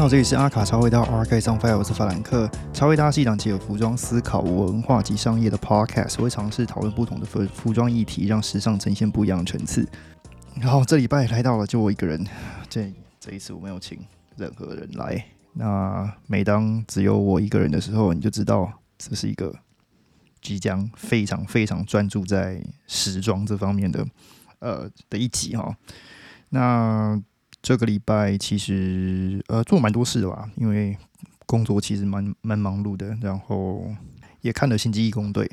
你好，这里是阿卡超味道 R K 上 Fire，我是法兰克。超味道是一档结合服装思考、文化及商业的 Podcast，会尝试讨论不同的服服装议题，让时尚呈现不一样的层次。然后这礼拜来到了就我一个人，这这一次我没有请任何人来。那每当只有我一个人的时候，你就知道这是一个即将非常非常专注在时装这方面的呃的一集哈。那这个礼拜其实呃做蛮多事的吧，因为工作其实蛮蛮忙碌的，然后也看了《星际义工队》。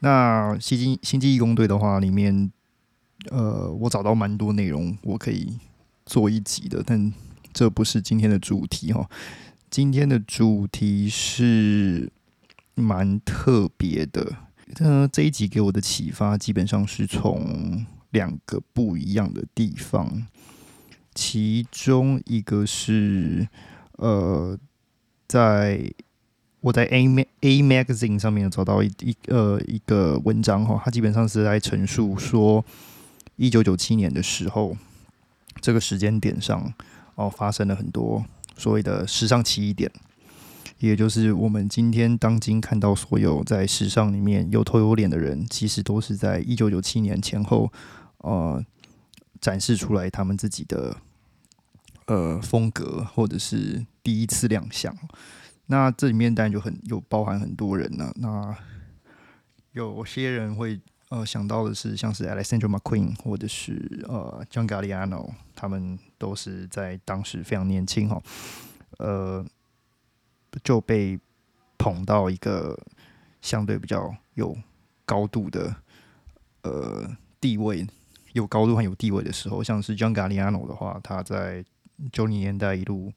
那《星际星际义工队》的话，里面呃我找到蛮多内容，我可以做一集的，但这不是今天的主题哈。今天的主题是蛮特别的，呃，这一集给我的启发基本上是从两个不一样的地方。其中一个是，呃，在我在 A A Magazine 上面找到一一呃一个文章哈，它基本上是在陈述说，一九九七年的时候，这个时间点上哦发生了很多所谓的时尚奇异点，也就是我们今天当今看到所有在时尚里面有头有脸的人，其实都是在一九九七年前后呃展示出来他们自己的。呃，风格或者是第一次亮相，那这里面当然就很有包含很多人呢。那有些人会呃想到的是，像是 Alexander McQueen 或者是呃 John Galliano，他们都是在当时非常年轻哈，呃就被捧到一个相对比较有高度的呃地位，有高度和有地位的时候，像是 John Galliano 的话，他在九零年代一路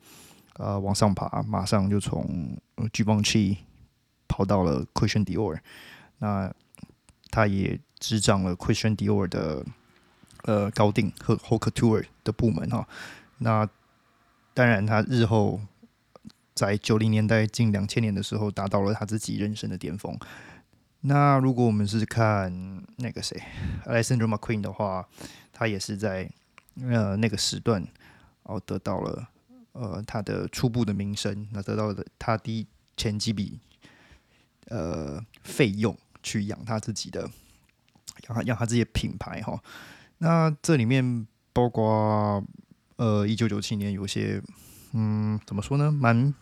呃往上爬，马上就从 Givenchy 跑到了 Christian Dior，那他也执掌了 Christian Dior 的呃高定和 h o k Couture 的部门哈。那当然，他日后在九零年代近两千年的时候，达到了他自己人生的巅峰。那如果我们是看那个谁，Alexander McQueen 的话，他也是在呃那个时段。然后得到了呃他的初步的名声，那得到的他第前几笔呃费用去养他自己的养他养他自己的品牌哈。那这里面包括呃一九九七年有些嗯怎么说呢，蛮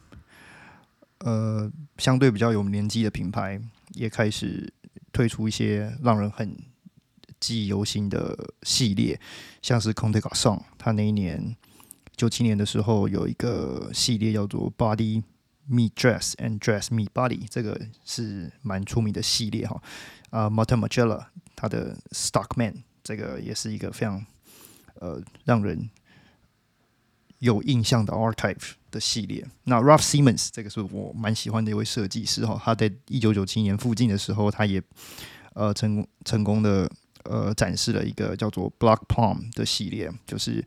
呃相对比较有年纪的品牌也开始推出一些让人很记忆犹新的系列，像是 Conte Garçon，他那一年。九七年的时候，有一个系列叫做 Body Me Dress and Dress Me Body，这个是蛮出名的系列哈。啊，Martin m a g e l l a 他的 Stockman，这个也是一个非常呃让人有印象的 Archive 的系列。那 Ralph Simmons 这个是我蛮喜欢的一位设计师哈。他在一九九七年附近的时候，他也呃成功成功的呃展示了一个叫做 Block Palm 的系列，就是。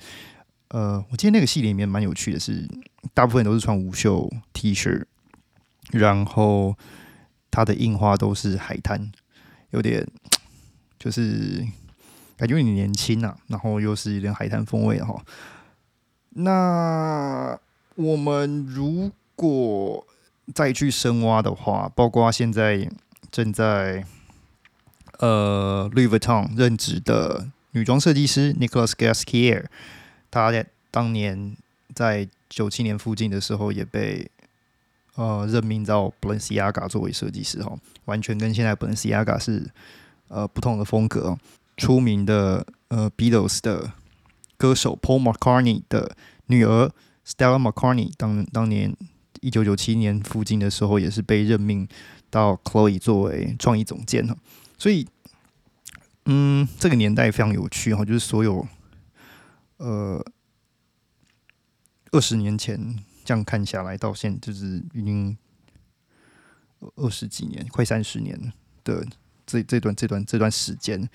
呃，我记得那个戏里面蛮有趣的，是大部分都是穿无袖 T 恤，然后它的印花都是海滩，有点就是感觉你年轻啊，然后又是有点海滩风味哈。那我们如果再去深挖的话，包括现在正在呃 Louis Vuitton 任职的女装设计师 Nicholas Gaskier。他在当年在九七年附近的时候，也被呃任命到 Balenciaga 作为设计师哈，完全跟现在 Balenciaga 是呃不同的风格。出名的呃 Beatles 的歌手 Paul McCartney 的女儿 Stella McCartney 当当年一九九七年附近的时候，也是被任命到 Chloe 作为创意总监哈。所以，嗯，这个年代非常有趣哈，就是所有。呃，二十年前这样看下来，到现就是已经二十几年，快三十年的这这段这段这段时间，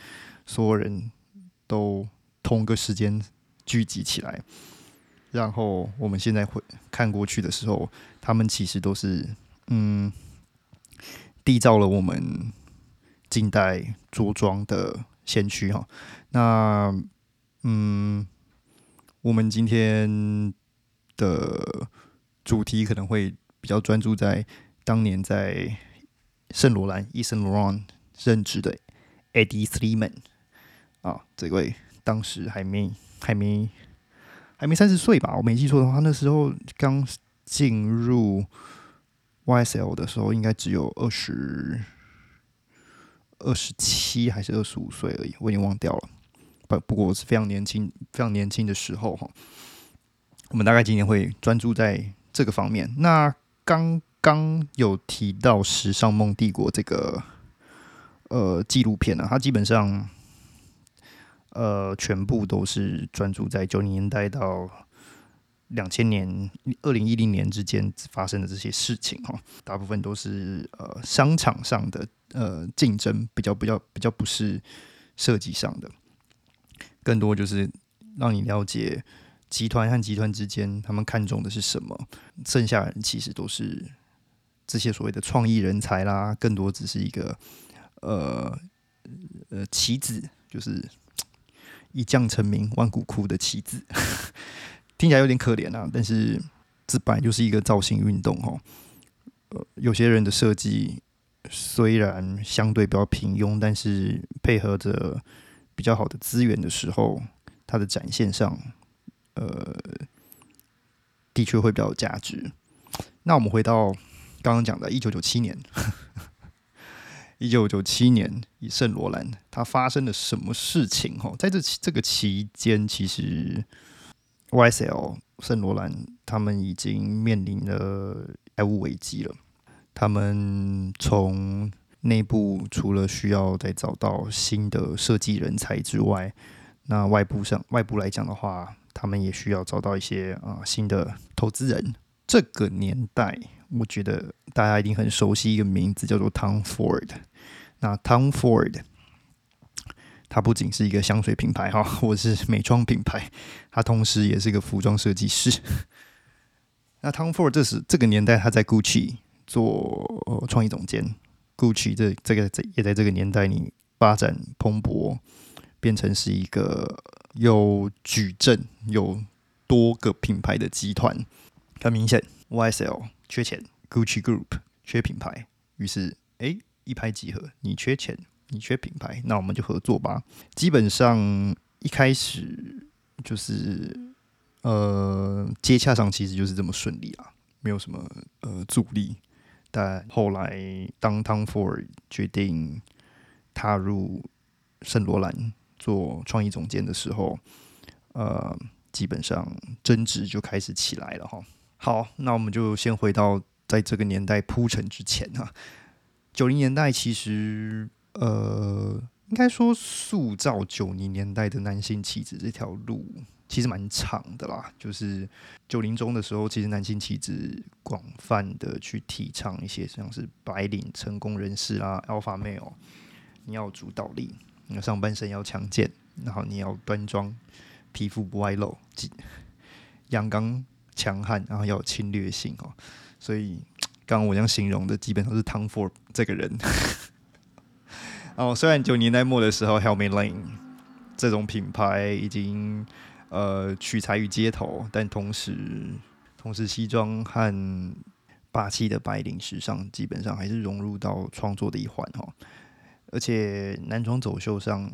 所有人都同个时间聚集起来，然后我们现在会看过去的时候，他们其实都是嗯，缔造了我们近代着装的先驱哈。那嗯。我们今天的主题可能会比较专注在当年在圣罗兰伊森罗兰任职的 Eddie Sliman 啊，这位当时还没还没还没三十岁吧？我没记错的话，那时候刚进入 YSL 的时候，应该只有二十二十七还是二十五岁而已，我已经忘掉了。不不过我是非常年轻，非常年轻的时候哈。我们大概今年会专注在这个方面。那刚刚有提到《时尚梦帝国》这个呃纪录片呢，它基本上呃全部都是专注在九零年代到两千年、二零一零年之间发生的这些事情哈。大部分都是呃商场上的呃竞争，比较比较比较不是设计上的。更多就是让你了解集团和集团之间他们看重的是什么，剩下人其实都是这些所谓的创意人才啦，更多只是一个呃呃棋子，就是一将成名万骨枯的棋子，听起来有点可怜啊，但是这本来就是一个造型运动哦。呃，有些人的设计虽然相对比较平庸，但是配合着。比较好的资源的时候，它的展现上，呃，的确会比较有价值。那我们回到刚刚讲的，一九九七年，一九九七年，以圣罗兰，它发生了什么事情？哈，在这这个期间，其实 YSL 圣罗兰他们已经面临了债务危机了，他们从内部除了需要再找到新的设计人才之外，那外部上外部来讲的话，他们也需要找到一些啊新的投资人。这个年代，我觉得大家一定很熟悉一个名字，叫做 Tom Ford。那 Tom Ford，他不仅是一个香水品牌哈，或是美妆品牌，他同时也是一个服装设计师。那 Tom Ford 这是这个年代他在 Gucci 做创意总监。Gucci 这这个在也在这个年代里发展蓬勃，变成是一个有矩阵、有多个品牌的集团。很明显，YSL 缺钱，Gucci Group 缺品牌，于是哎一拍即合，你缺钱，你缺品牌，那我们就合作吧。基本上一开始就是呃接洽上其实就是这么顺利啊，没有什么呃阻力。但后来，当 Tom Ford 决定踏入圣罗兰做创意总监的时候，呃，基本上争执就开始起来了哈。好，那我们就先回到在这个年代铺陈之前哈。九零年代其实，呃，应该说塑造九零年代的男性气质这条路。其实蛮长的啦，就是九零中的时候，其实男性气质广泛的去提倡一些像是白领成功人士啊，alpha male，你要主导力，你上半身要强健，然后你要端庄，皮肤不外露，阳刚强悍，然后要有侵略性哦。所以刚刚我这样形容的，基本上是 Tom Ford 这个人。哦，虽然九年代末的时候，Helmet Lane 这种品牌已经。呃，取材于街头，但同时，同时西装和霸气的白领时尚基本上还是融入到创作的一环哈。而且男装走秀上，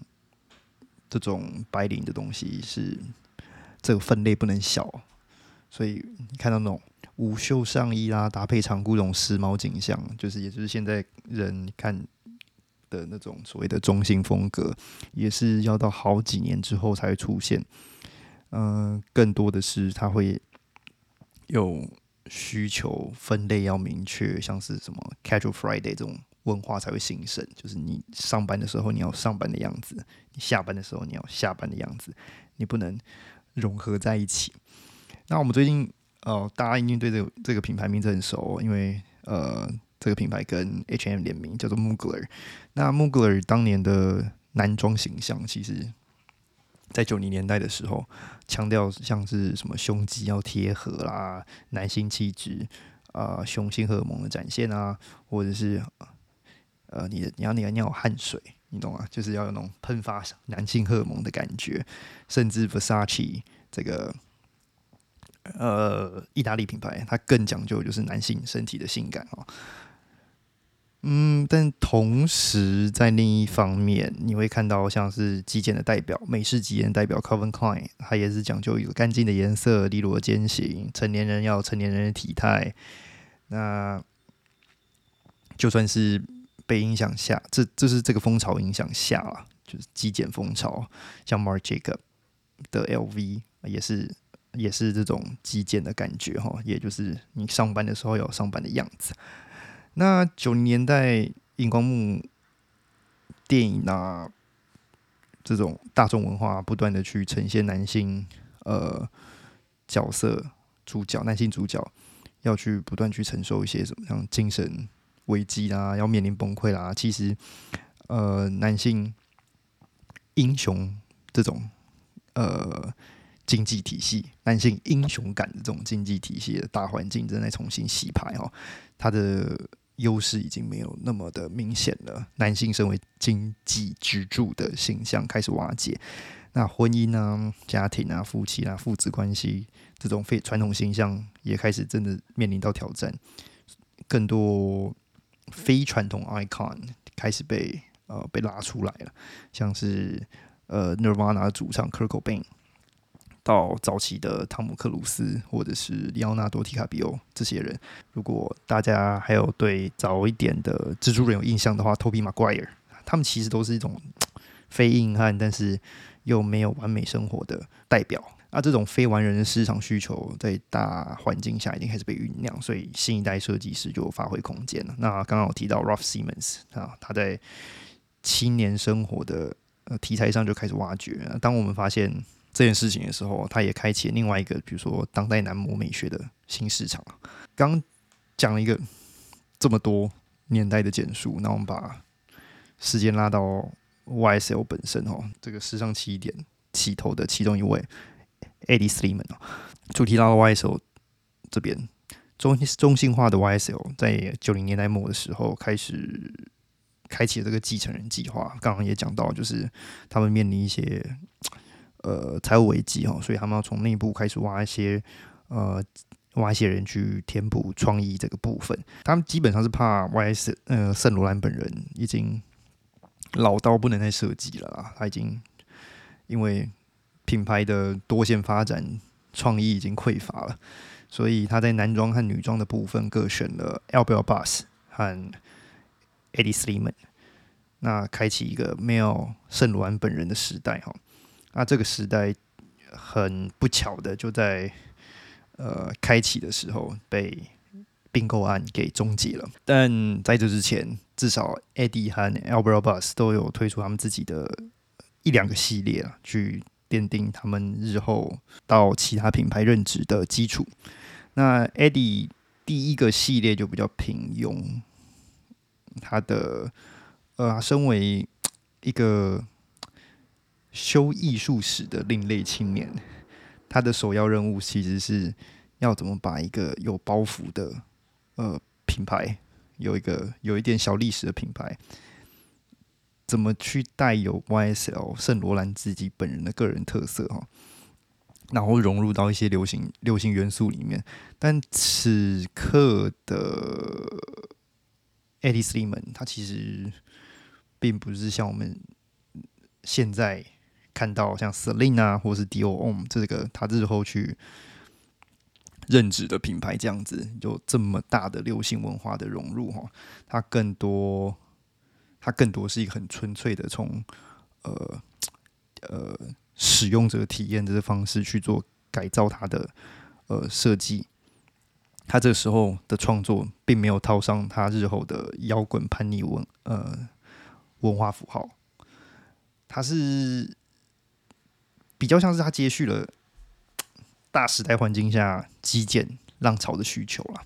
这种白领的东西是这个分类不能小，所以你看到那种无袖上衣啦，搭配长裤这种时髦景象，就是也就是现在人看的那种所谓的中性风格，也是要到好几年之后才会出现。嗯，更多的是它会有需求分类要明确，像是什么 Casual Friday 这种文化才会兴盛。就是你上班的时候你要上班的样子，你下班的时候你要下班的样子，你不能融合在一起。那我们最近哦，大家一定对这个这个品牌名字很熟，因为呃，这个品牌跟 H&M 联名叫做 Mugler。那 Mugler 当年的男装形象其实。在九零年代的时候，强调像是什么胸肌要贴合啦，男性气质啊，雄性荷尔蒙的展现啊，或者是呃，你的你要你要尿汗水，你懂吗？就是要有那种喷发男性荷尔蒙的感觉，甚至 Versace 这个呃意大利品牌，它更讲究就是男性身体的性感哦。嗯，但同时在另一方面，你会看到像是极简的代表，美式极简代表 Calvin Klein，它也是讲究一个干净的颜色、利落的肩型，成年人要成年人的体态。那就算是被影响下，这这是这个风潮影响下啊，就是极简风潮，像 Marc Jacob 的 LV 也是也是这种极简的感觉哈，也就是你上班的时候有上班的样子。那九零年代荧光幕电影啊，这种大众文化不断的去呈现男性呃角色主角，男性主角要去不断去承受一些什么像精神危机啦，要面临崩溃啦。其实呃男性英雄这种呃经济体系，男性英雄感的这种经济体系的大环境正在重新洗牌哦，他的。优势已经没有那么的明显了，男性身为经济支柱的形象开始瓦解，那婚姻啊、家庭啊、夫妻啊、父子关系这种非传统形象也开始真的面临到挑战，更多非传统 icon 开始被呃被拉出来了，像是呃 Nirvana 的主唱 Kurt Cobain。到早期的汤姆克鲁斯或者是里奥纳多提卡比欧这些人，如果大家还有对早一点的蜘蛛人有印象的话，托比马奎尔，他们其实都是一种非硬汉，但是又没有完美生活的代表。那这种非完人的市场需求，在大环境下已经开始被酝酿，所以新一代设计师就有发挥空间了。那刚刚我提到 Ralph Simmons 啊，他在青年生活的呃题材上就开始挖掘。当我们发现。这件事情的时候，他也开启了另外一个，比如说当代男模美学的新市场。刚讲了一个这么多年代的简述，那我们把时间拉到 YSL 本身哦，这个时尚起点起头的其中一位 Eddie Sliman 哦，主题拉到 YSL 这边，中中性化的 YSL 在九零年代末的时候开始开启了这个继承人计划。刚刚也讲到，就是他们面临一些。呃，财务危机哈，所以他们要从内部开始挖一些呃，挖一些人去填补创意这个部分。他们基本上是怕 Y.S. 呃，圣罗兰本人已经老到不能再设计了啦，他已经因为品牌的多线发展，创意已经匮乏了，所以他在男装和女装的部分各选了 Albert Bass 和 Eddie Sliman，那开启一个没有圣罗兰本人的时代哈。那这个时代很不巧的，就在呃开启的时候被并购案给终结了。但在这之前，至少 Eddie 和 Albert Bus 都有推出他们自己的一两个系列啊，去奠定他们日后到其他品牌任职的基础。那 Eddie 第一个系列就比较平庸，他的呃，身为一个。修艺术史的另类青年，他的首要任务其实是要怎么把一个有包袱的呃品牌，有一个有一点小历史的品牌，怎么去带有 YSL 圣罗兰自己本人的个人特色哈，然后融入到一些流行流行元素里面。但此刻的 Eddie Sliman，他其实并不是像我们现在。看到像 Celine 啊，或是 Dior 这个他日后去任职的品牌这样子，有这么大的流行文化的融入哈，它更多，它更多是一个很纯粹的从呃呃使用者体验这个方式去做改造它的呃设计，他这时候的创作并没有套上他日后的摇滚叛逆文呃文化符号，他是。比较像是他接续了大时代环境下基建浪潮的需求了。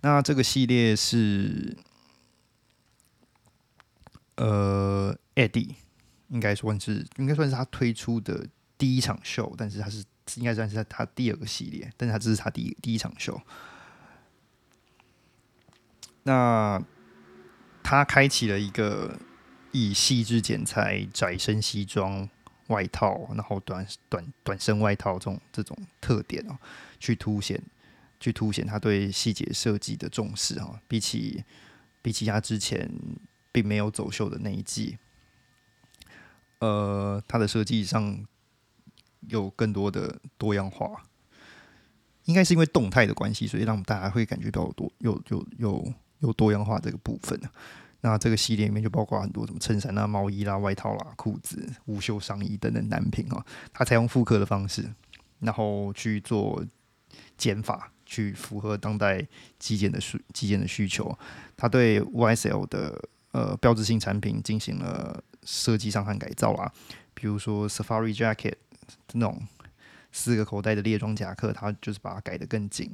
那这个系列是呃，Eddie 应该算是应该算是他推出的第一场秀，但是他是应该算是他第二个系列，但是他这是他第一第一场秀。那他开启了一个以细致剪裁窄身西装。外套，然后短短短身外套这种这种特点哦，去凸显去凸显他对细节设计的重视哈。比起比起他之前并没有走秀的那一季，呃，他的设计上有更多的多样化，应该是因为动态的关系，所以让我们大家会感觉到多有有有有多样化这个部分呢那这个系列里面就包括很多什么衬衫啊、毛衣啦、外套啦、裤子、无袖上衣等等单品啊。它采用复刻的方式，然后去做减法，去符合当代极简的需极简的需求。它对 YSL 的呃标志性产品进行了设计上和改造啦，比如说 Safari Jacket 那种四个口袋的猎装夹克，它就是把它改得更紧。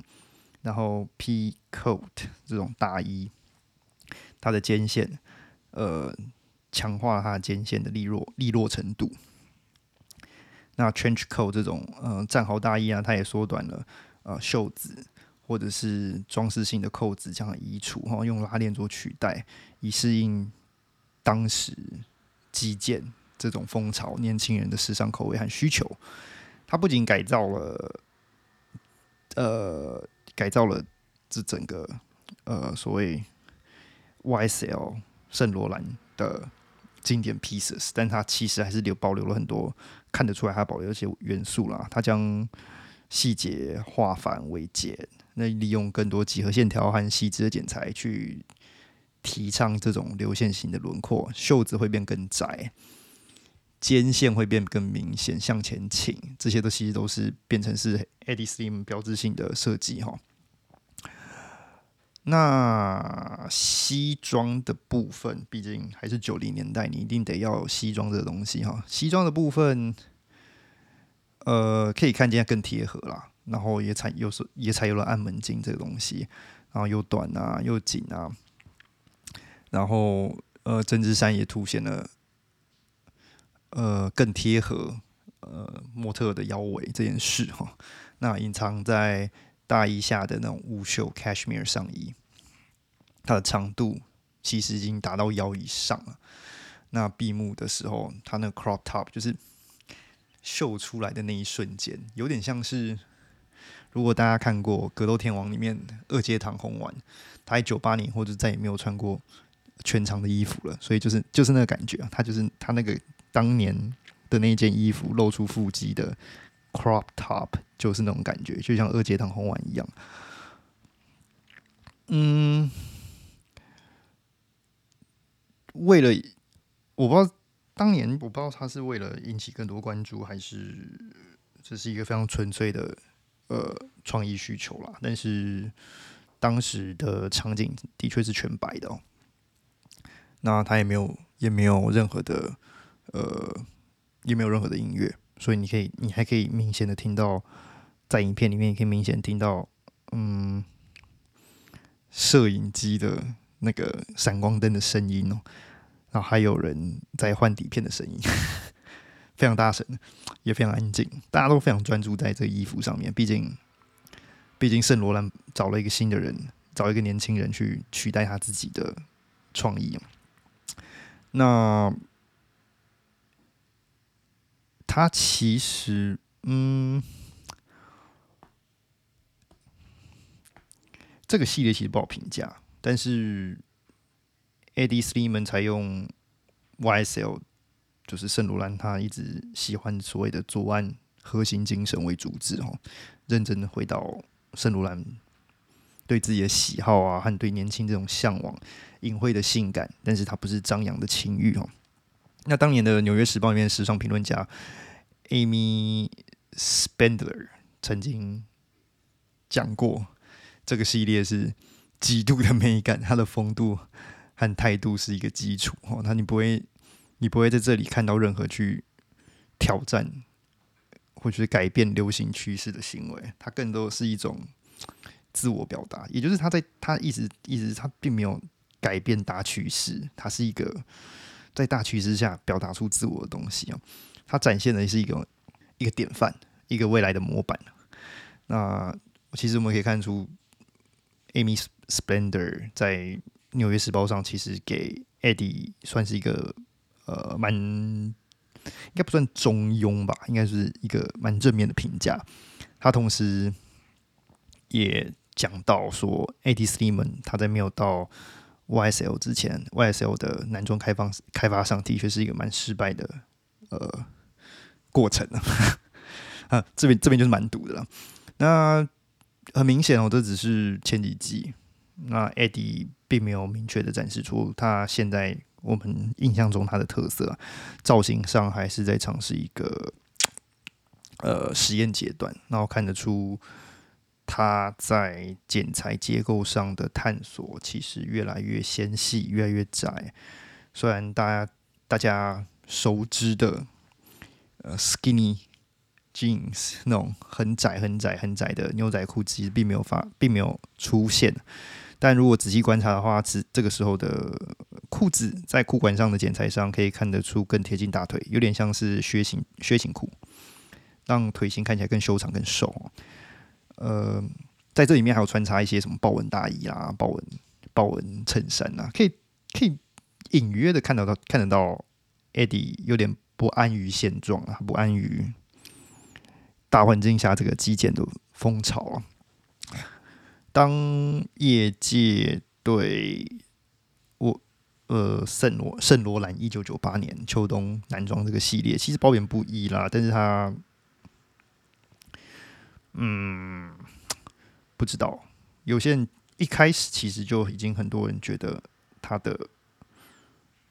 然后 P Coat 这种大衣。它的肩线，呃，强化了它的肩线的利落利落程度。那 trench coat 这种呃战壕大衣啊，它也缩短了呃袖子或者是装饰性的扣子这样移除哈，用拉链做取代，以适应当时基建这种风潮、年轻人的时尚口味和需求。它不仅改造了，呃，改造了这整个呃所谓。YSL 圣罗兰的经典 pieces，但它其实还是留保留了很多看得出来它保留一些元素啦。它将细节化繁为简，那利用更多几何线条和细致的剪裁去提倡这种流线型的轮廓。袖子会变更窄，肩线会变更明显，向前倾，这些都其实都是变成是 Eddie Slim 标志性的设计哈。那西装的部分，毕竟还是九零年代，你一定得要有西装这个东西哈。西装的部分，呃，可以看见更贴合啦，然后也采有时也采用了暗门襟这个东西，然后又短啊又紧啊，然后呃针织衫也凸显了呃更贴合呃模特的腰围这件事哈。那隐藏在。大衣下的那种无袖 cashmere 上衣，它的长度其实已经达到腰以上了。那闭幕的时候，它那个 crop top 就是秀出来的那一瞬间，有点像是如果大家看过《格斗天王》里面二阶堂红丸，他在九八年或者再也没有穿过全长的衣服了，所以就是就是那个感觉啊，他就是他那个当年的那件衣服露出腹肌的。Crop top 就是那种感觉，就像二阶堂红丸一样。嗯，为了我不知道当年我不知道他是为了引起更多关注，还是这是一个非常纯粹的呃创意需求啦。但是当时的场景的确是全白的哦，那他也没有也没有任何的呃也没有任何的音乐。所以你可以，你还可以明显的听到，在影片里面，可以明显听到，嗯，摄影机的那个闪光灯的声音哦，然后还有人在换底片的声音，非常大声，也非常安静，大家都非常专注在这个衣服上面。毕竟，毕竟圣罗兰找了一个新的人，找一个年轻人去取代他自己的创意那。他其实，嗯，这个系列其实不好评价。但是，Eddie Slim 采用 YSL，就是圣罗兰，他一直喜欢所谓的左岸核心精神为主旨哦，认真的回到圣罗兰对自己的喜好啊，和对年轻这种向往，隐晦的性感，但是它不是张扬的情欲哦。那当年的《纽约时报》里面的时尚评论家 Amy Spender 曾经讲过，这个系列是极度的美感，它的风度和态度是一个基础哦。那你不会，你不会在这里看到任何去挑战或者是改变流行趋势的行为，它更多是一种自我表达。也就是他在他一直一直他并没有改变大趋势，它是一个。在大趋势下表达出自我的东西哦，它展现的是一个一个典范，一个未来的模板。那其实我们可以看出，Amy Splendor 在《纽约时报》上其实给 Eddie 算是一个呃蛮应该不算中庸吧，应该是一个蛮正面的评价。他同时也讲到说，Eddie Sliman 他在没有到 YSL 之前，YSL 的男装开放开发上的确是一个蛮失败的呃过程 啊。这边这边就是蛮堵的了。那很明显哦，这只是前几季。那 Eddie 并没有明确的展示出他现在我们印象中他的特色，造型上还是在尝试一个呃实验阶段。然后看得出他在剪裁结构上的探索其实越来越纤细，越来越窄。虽然大家大家熟知的呃 skinny。Jeans 那种很窄、很窄、很窄的牛仔裤，其实并没有发，并没有出现。但如果仔细观察的话，只这个时候的裤子在裤管上的剪裁上，可以看得出更贴近大腿，有点像是靴型靴型裤，让腿型看起来更修长、更瘦。呃，在这里面还有穿插一些什么豹纹大衣啊、豹纹豹纹衬衫啊，可以可以隐约的看得到看得到，Eddie 有点不安于现状啊，不安于。大环境下，这个极简的风潮啊，当业界对我呃圣罗圣罗兰一九九八年秋冬男装这个系列，其实褒贬不一啦，但是他嗯不知道，有些人一开始其实就已经很多人觉得他的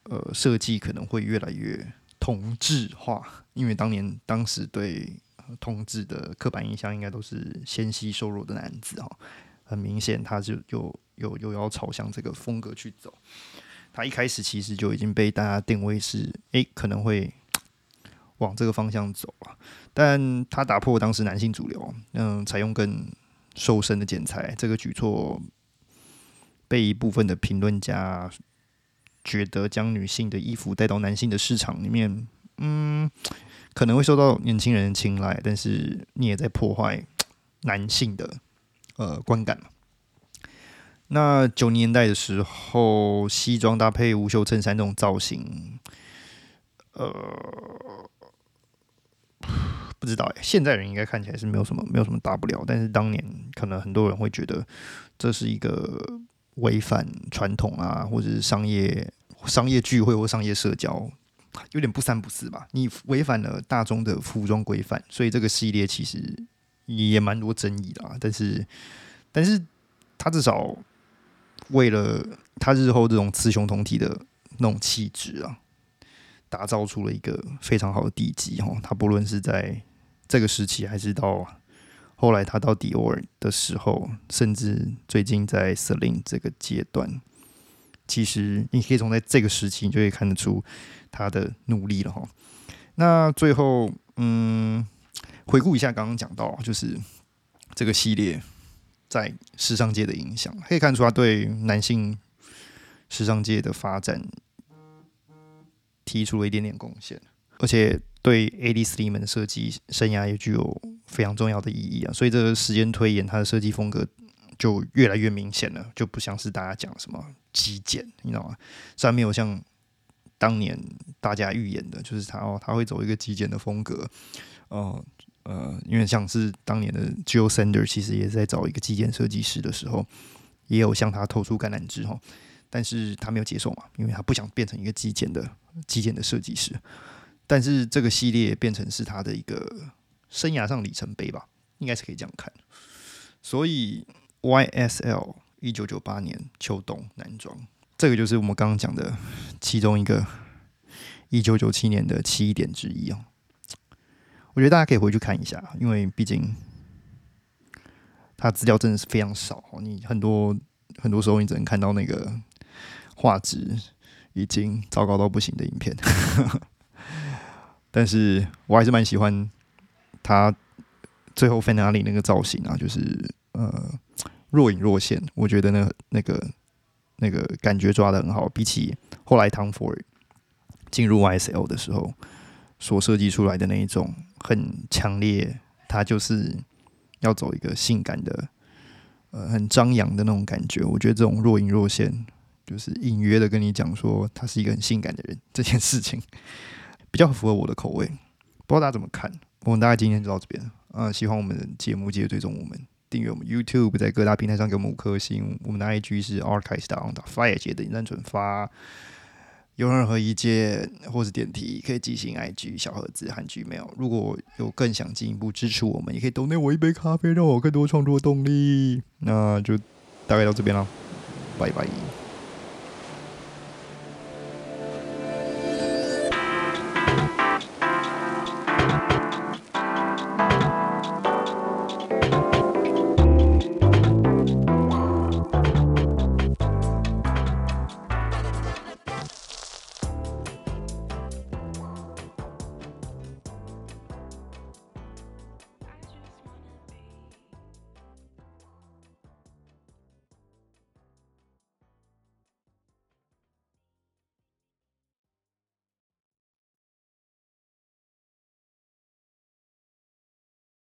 呃设计可能会越来越同质化，因为当年当时对。同志的刻板印象应该都是纤细瘦弱的男子哈，很明显他就又又又要朝向这个风格去走。他一开始其实就已经被大家定位是诶可能会往这个方向走了，但他打破当时男性主流，嗯，采用更瘦身的剪裁，这个举措被一部分的评论家觉得将女性的衣服带到男性的市场里面，嗯。可能会受到年轻人的青睐，但是你也在破坏男性的呃观感嘛那九年代的时候，西装搭配无袖衬衫这种造型，呃，不知道哎，现在人应该看起来是没有什么没有什么大不了，但是当年可能很多人会觉得这是一个违反传统啊，或者是商业商业聚会或商业社交。有点不三不四吧，你违反了大众的服装规范，所以这个系列其实也蛮多争议的啊。但是，但是他至少为了他日后这种雌雄同体的那种气质啊，打造出了一个非常好的地基哈。他不论是在这个时期，还是到后来他到迪奥的时候，甚至最近在 Celine 这个阶段。其实你可以从在这个时期，你就可以看得出他的努力了哈。那最后，嗯，回顾一下刚刚讲到，就是这个系列在时尚界的影响，可以看出他对男性时尚界的发展提出了一点点贡献，而且对 AD Slim 的设计生涯也具有非常重要的意义啊。所以这个时间推演，他的设计风格。就越来越明显了，就不像是大家讲什么极简，你知道吗？虽然没有像当年大家预言的，就是他哦，他会走一个极简的风格，哦呃，因为像是当年的 Joe Sander，其实也是在找一个极简设计师的时候，也有向他投出橄榄枝哈，但是他没有接受嘛，因为他不想变成一个极简的极简的设计师。但是这个系列变成是他的一个生涯上里程碑吧，应该是可以这样看，所以。YSL 一九九八年秋冬男装，这个就是我们刚刚讲的其中一个一九九七年的七点之一哦。我觉得大家可以回去看一下，因为毕竟它资料真的是非常少，你很多很多时候你只能看到那个画质已经糟糕到不行的影片。但是我还是蛮喜欢他最后 finale 那个造型啊，就是呃。若隐若现，我觉得那那个那个感觉抓的很好。比起后来 Tom Ford 进入 YSL 的时候所设计出来的那一种很强烈，他就是要走一个性感的，呃，很张扬的那种感觉。我觉得这种若隐若现，就是隐约的跟你讲说他是一个很性感的人，这件事情比较符合我的口味。不知道大家怎么看？我们大概今天就到这边。嗯，喜欢我们的节目，记得追踪我们，订阅我们 YouTube，在各大平台上给我们五颗星。我们的 IG 是 Archive Star Fire 节的点转发。有任何意见或是点题，可以进行 IG 小盒子和 Gmail。如果有更想进一步支持我们，也可以 Donate 我一杯咖啡，让我更多创作动力。那就大概到这边了，拜拜。